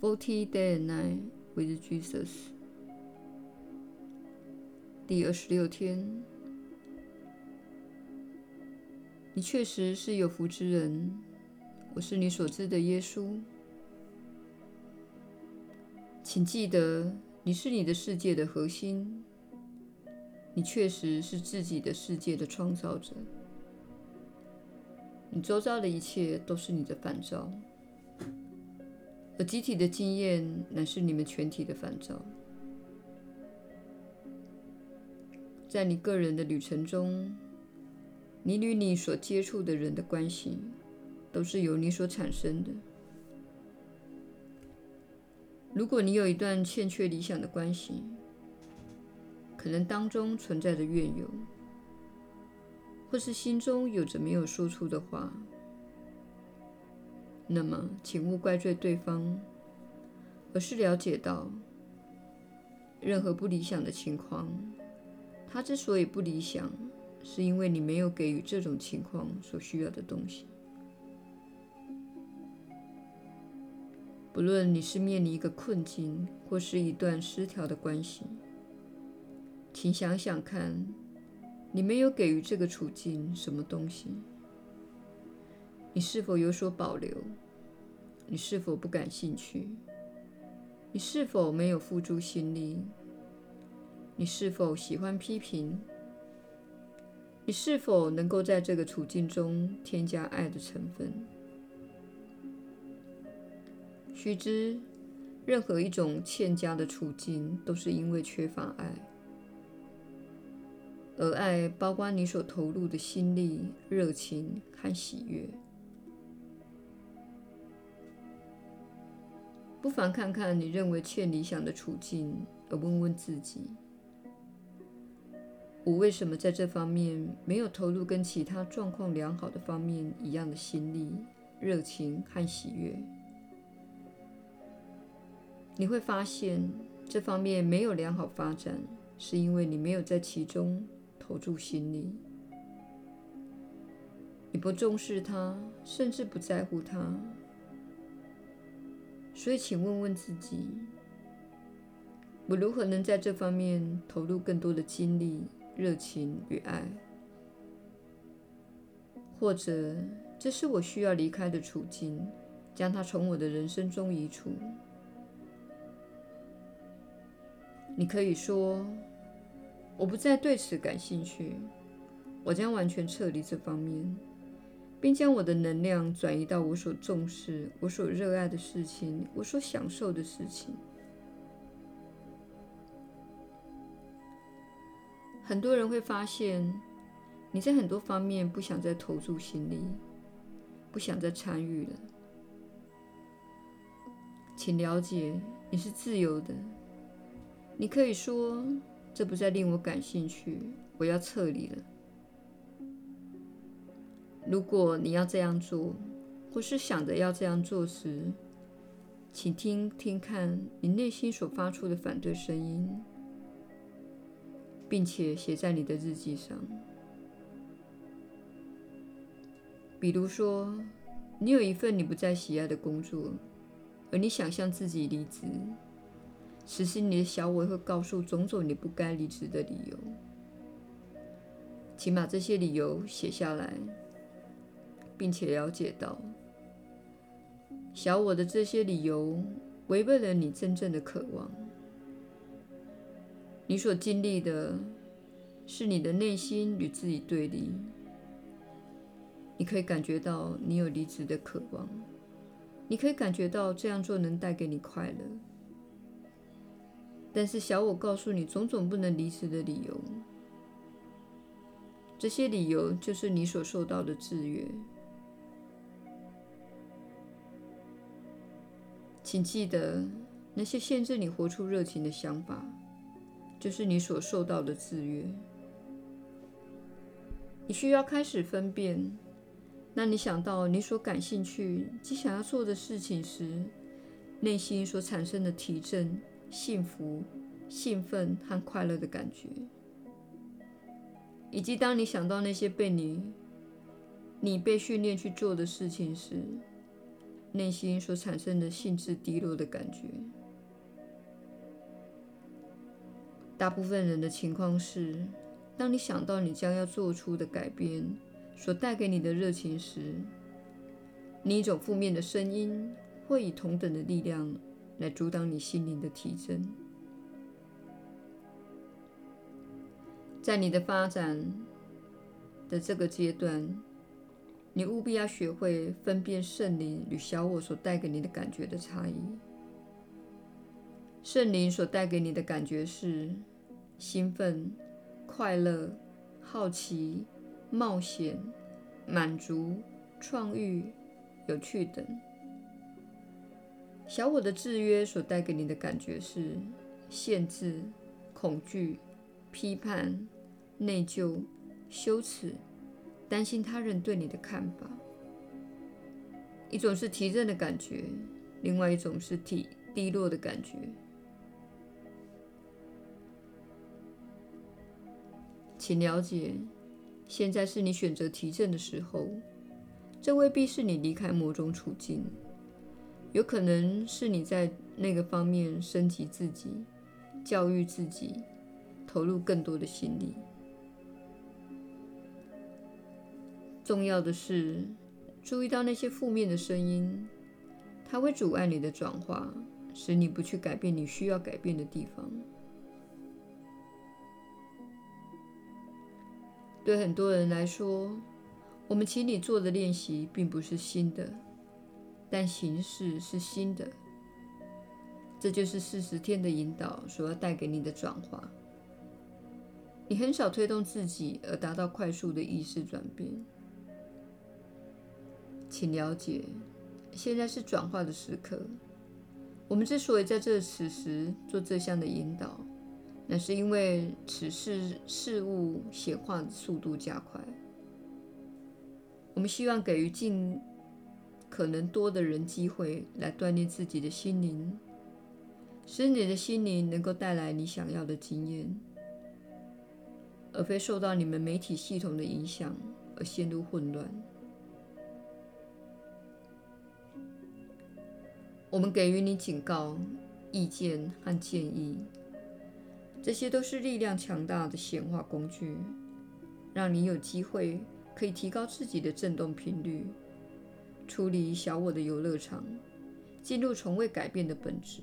Forty Day and Night with Jesus。第二十六天，你确实是有福之人。我是你所知的耶稣。请记得，你是你的世界的核心。你确实是自己的世界的创造者。你周遭的一切都是你的反照，而集体的经验乃是你们全体的反照。在你个人的旅程中，你与你所接触的人的关系，都是由你所产生的。如果你有一段欠缺理想的关系，可能当中存在着怨尤，或是心中有着没有说出的话，那么请勿怪罪对方，而是了解到，任何不理想的情况，它之所以不理想，是因为你没有给予这种情况所需要的东西。不论你是面临一个困境，或是一段失调的关系，请想想看，你没有给予这个处境什么东西？你是否有所保留？你是否不感兴趣？你是否没有付诸心力？你是否喜欢批评？你是否能够在这个处境中添加爱的成分？须知，任何一种欠佳的处境，都是因为缺乏爱，而爱包括你所投入的心力、热情和喜悦。不妨看看你认为欠理想的处境，而问问自己：我为什么在这方面没有投入跟其他状况良好的方面一样的心力、热情和喜悦？你会发现，这方面没有良好发展，是因为你没有在其中投注心力，你不重视他，甚至不在乎他。所以，请问问自己：我如何能在这方面投入更多的精力、热情与爱？或者，这是我需要离开的处境，将它从我的人生中移除？你可以说：“我不再对此感兴趣，我将完全撤离这方面，并将我的能量转移到我所重视、我所热爱的事情，我所享受的事情。”很多人会发现，你在很多方面不想再投注心力，不想再参与了。请了解，你是自由的。你可以说，这不再令我感兴趣，我要撤离了。如果你要这样做，或是想着要这样做时，请听听看你内心所发出的反对声音，并且写在你的日记上。比如说，你有一份你不再喜爱的工作，而你想象自己离职。此时，你的小我会告诉种种你不该离职的理由，请把这些理由写下来，并且了解到，小我的这些理由违背了你真正的渴望。你所经历的是你的内心与自己对立。你可以感觉到你有离职的渴望，你可以感觉到这样做能带给你快乐。但是小我告诉你种种不能离职的理由，这些理由就是你所受到的制约。请记得，那些限制你活出热情的想法，就是你所受到的制约。你需要开始分辨，当你想到你所感兴趣及想要做的事情时，内心所产生的提振。幸福、兴奋和快乐的感觉，以及当你想到那些被你、你被训练去做的事情时，内心所产生的兴致低落的感觉。大部分人的情况是，当你想到你将要做出的改变所带给你的热情时，你一种负面的声音会以同等的力量来阻挡你心灵的提升。在你的发展的这个阶段，你务必要学会分辨圣灵与小我所带给你的感觉的差异。圣灵所带给你的感觉是兴奋、快乐、好奇、冒险、满足、创意、有趣等。小我的制约所带给你的感觉是限制、恐惧、批判、内疚、羞耻。担心他人对你的看法，一种是提振的感觉，另外一种是体低落的感觉。请了解，现在是你选择提振的时候，这未必是你离开某种处境，有可能是你在那个方面升级自己、教育自己、投入更多的心力。重要的是，注意到那些负面的声音，它会阻碍你的转化，使你不去改变你需要改变的地方。对很多人来说，我们请你做的练习并不是新的，但形式是新的。这就是四十天的引导所要带给你的转化。你很少推动自己而达到快速的意识转变。请了解，现在是转化的时刻。我们之所以在这此时做这项的引导，那是因为此事事物显化的速度加快。我们希望给予尽可能多的人机会来锻炼自己的心灵，使你的心灵能够带来你想要的经验，而非受到你们媒体系统的影响而陷入混乱。我们给予你警告、意见和建议，这些都是力量强大的显化工具，让你有机会可以提高自己的振动频率，处理小我的游乐场，进入从未改变的本质。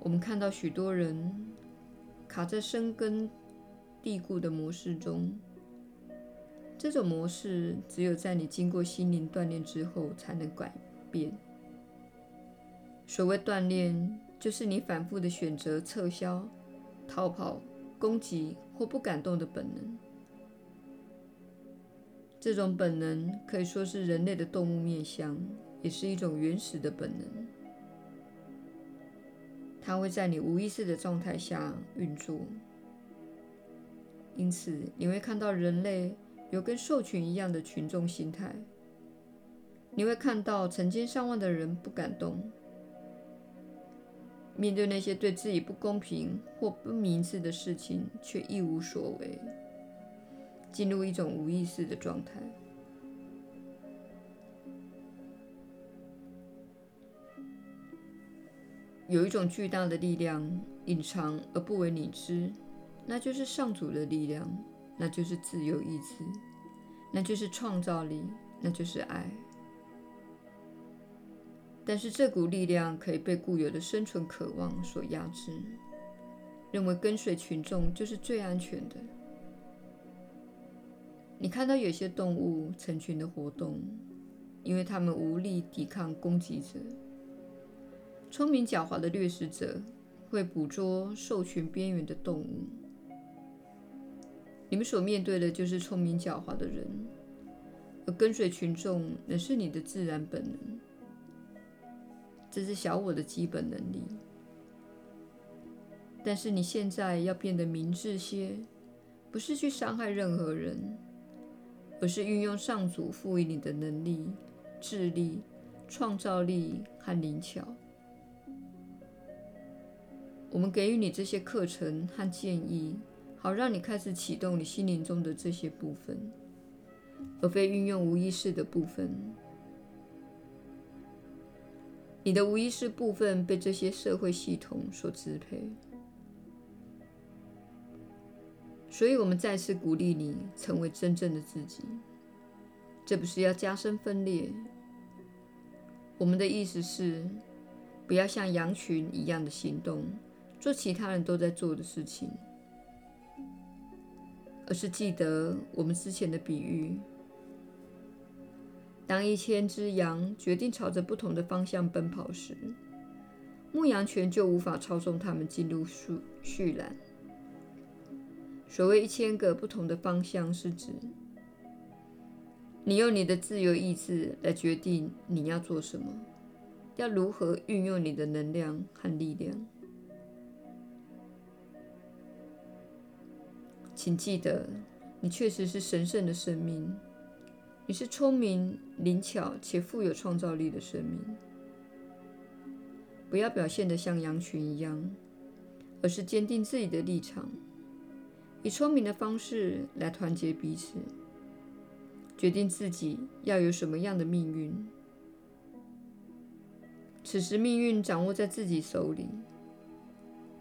我们看到许多人卡在深根蒂固的模式中。这种模式只有在你经过心灵锻炼之后才能改变。所谓锻炼，就是你反复的选择撤销、逃跑、攻击或不感动的本能。这种本能可以说是人类的动物面向，也是一种原始的本能。它会在你无意识的状态下运作，因此你会看到人类。有跟兽群一样的群众心态，你会看到成千上万的人不敢动，面对那些对自己不公平或不明智的事情却一无所为，进入一种无意识的状态。有一种巨大的力量隐藏而不为你知，那就是上主的力量。那就是自由意志，那就是创造力，那就是爱。但是这股力量可以被固有的生存渴望所压制，认为跟随群众就是最安全的。你看到有些动物成群的活动，因为它们无力抵抗攻击者。聪明狡猾的掠食者会捕捉兽群边缘的动物。你们所面对的就是聪明狡猾的人，而跟随群众乃是你的自然本能。这是小我的基本能力。但是你现在要变得明智些，不是去伤害任何人，而是运用上主赋予你的能力、智力、创造力和灵巧。我们给予你这些课程和建议。好，让你开始启动你心灵中的这些部分，而非运用无意识的部分。你的无意识部分被这些社会系统所支配，所以我们再次鼓励你成为真正的自己。这不是要加深分裂。我们的意思是，不要像羊群一样的行动，做其他人都在做的事情，而是记得我们之前的比喻。当一千只羊决定朝着不同的方向奔跑时，牧羊犬就无法操纵它们进入畜畜栏。所谓一千个不同的方向，是指你用你的自由意志来决定你要做什么，要如何运用你的能量和力量。请记得，你确实是神圣的生命。你是聪明、灵巧且富有创造力的生命。不要表现得像羊群一样，而是坚定自己的立场，以聪明的方式来团结彼此，决定自己要有什么样的命运。此时，命运掌握在自己手里，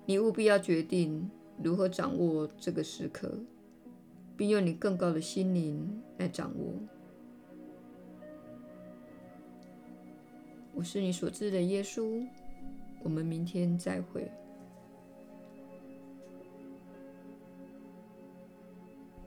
你务必要决定如何掌握这个时刻，并用你更高的心灵来掌握。我是你所知的耶稣，我们明天再会。